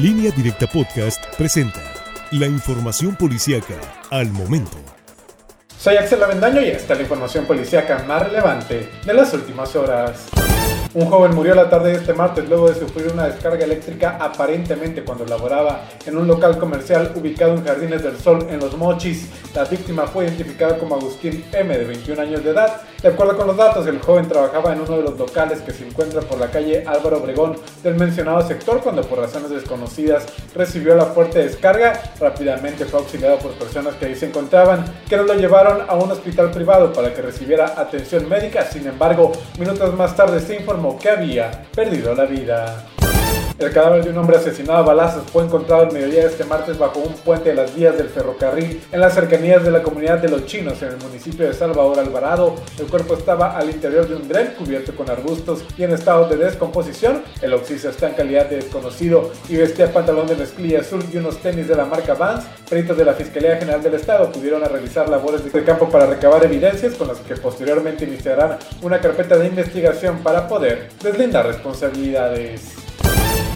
Línea Directa Podcast presenta la información policíaca al momento. Soy Axel Avendaño y esta es la información policíaca más relevante de las últimas horas. Un joven murió la tarde de este martes luego de sufrir una descarga eléctrica aparentemente cuando laboraba en un local comercial ubicado en Jardines del Sol en Los Mochis. La víctima fue identificada como Agustín M de 21 años de edad. De acuerdo con los datos, el joven trabajaba en uno de los locales que se encuentra por la calle Álvaro Obregón del mencionado sector cuando por razones desconocidas recibió la fuerte descarga. Rápidamente fue auxiliado por personas que ahí se encontraban, que lo llevaron a un hospital privado para que recibiera atención médica. Sin embargo, minutos más tarde se informó que había perdido la vida. El cadáver de un hombre asesinado a balazos fue encontrado el mediodía de este martes bajo un puente de las vías del ferrocarril en las cercanías de la comunidad de Los Chinos en el municipio de Salvador Alvarado. El cuerpo estaba al interior de un dren cubierto con arbustos y en estado de descomposición. El oxígeno está en calidad de desconocido y vestía pantalón de mezclilla azul y unos tenis de la marca Vans. Peritos de la Fiscalía General del Estado pudieron realizar labores de campo para recabar evidencias con las que posteriormente iniciarán una carpeta de investigación para poder deslindar responsabilidades.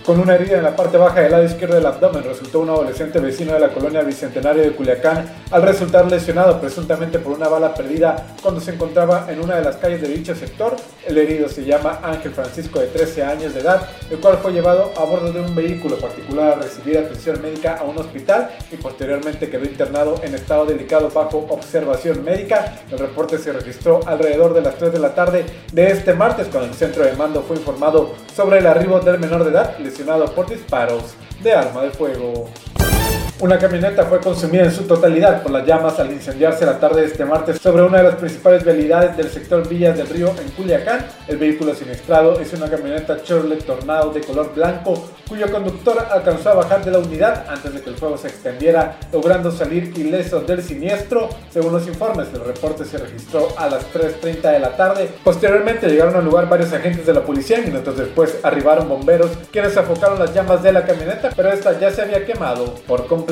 Con una herida en la parte baja del lado izquierdo del abdomen resultó un adolescente vecino de la colonia Bicentenario de Culiacán al resultar lesionado presuntamente por una bala perdida cuando se encontraba en una de las calles de dicho sector. El herido se llama Ángel Francisco de 13 años de edad, el cual fue llevado a bordo de un vehículo particular a recibir atención médica a un hospital y posteriormente quedó internado en estado delicado bajo observación médica. El reporte se registró alrededor de las 3 de la tarde de este martes cuando el centro de mando fue informado sobre el arribo del menor de edad por disparos de arma de fuego. Una camioneta fue consumida en su totalidad por las llamas al incendiarse la tarde de este martes sobre una de las principales vialidades del sector Villas del Río en Culiacán. El vehículo siniestrado es una camioneta Chevrolet Tornado de color blanco cuyo conductor alcanzó a bajar de la unidad antes de que el fuego se extendiera, logrando salir ileso del siniestro. Según los informes, el reporte se registró a las 3.30 de la tarde. Posteriormente llegaron al lugar varios agentes de la policía y minutos después arribaron bomberos quienes afocaron las llamas de la camioneta, pero esta ya se había quemado por completo.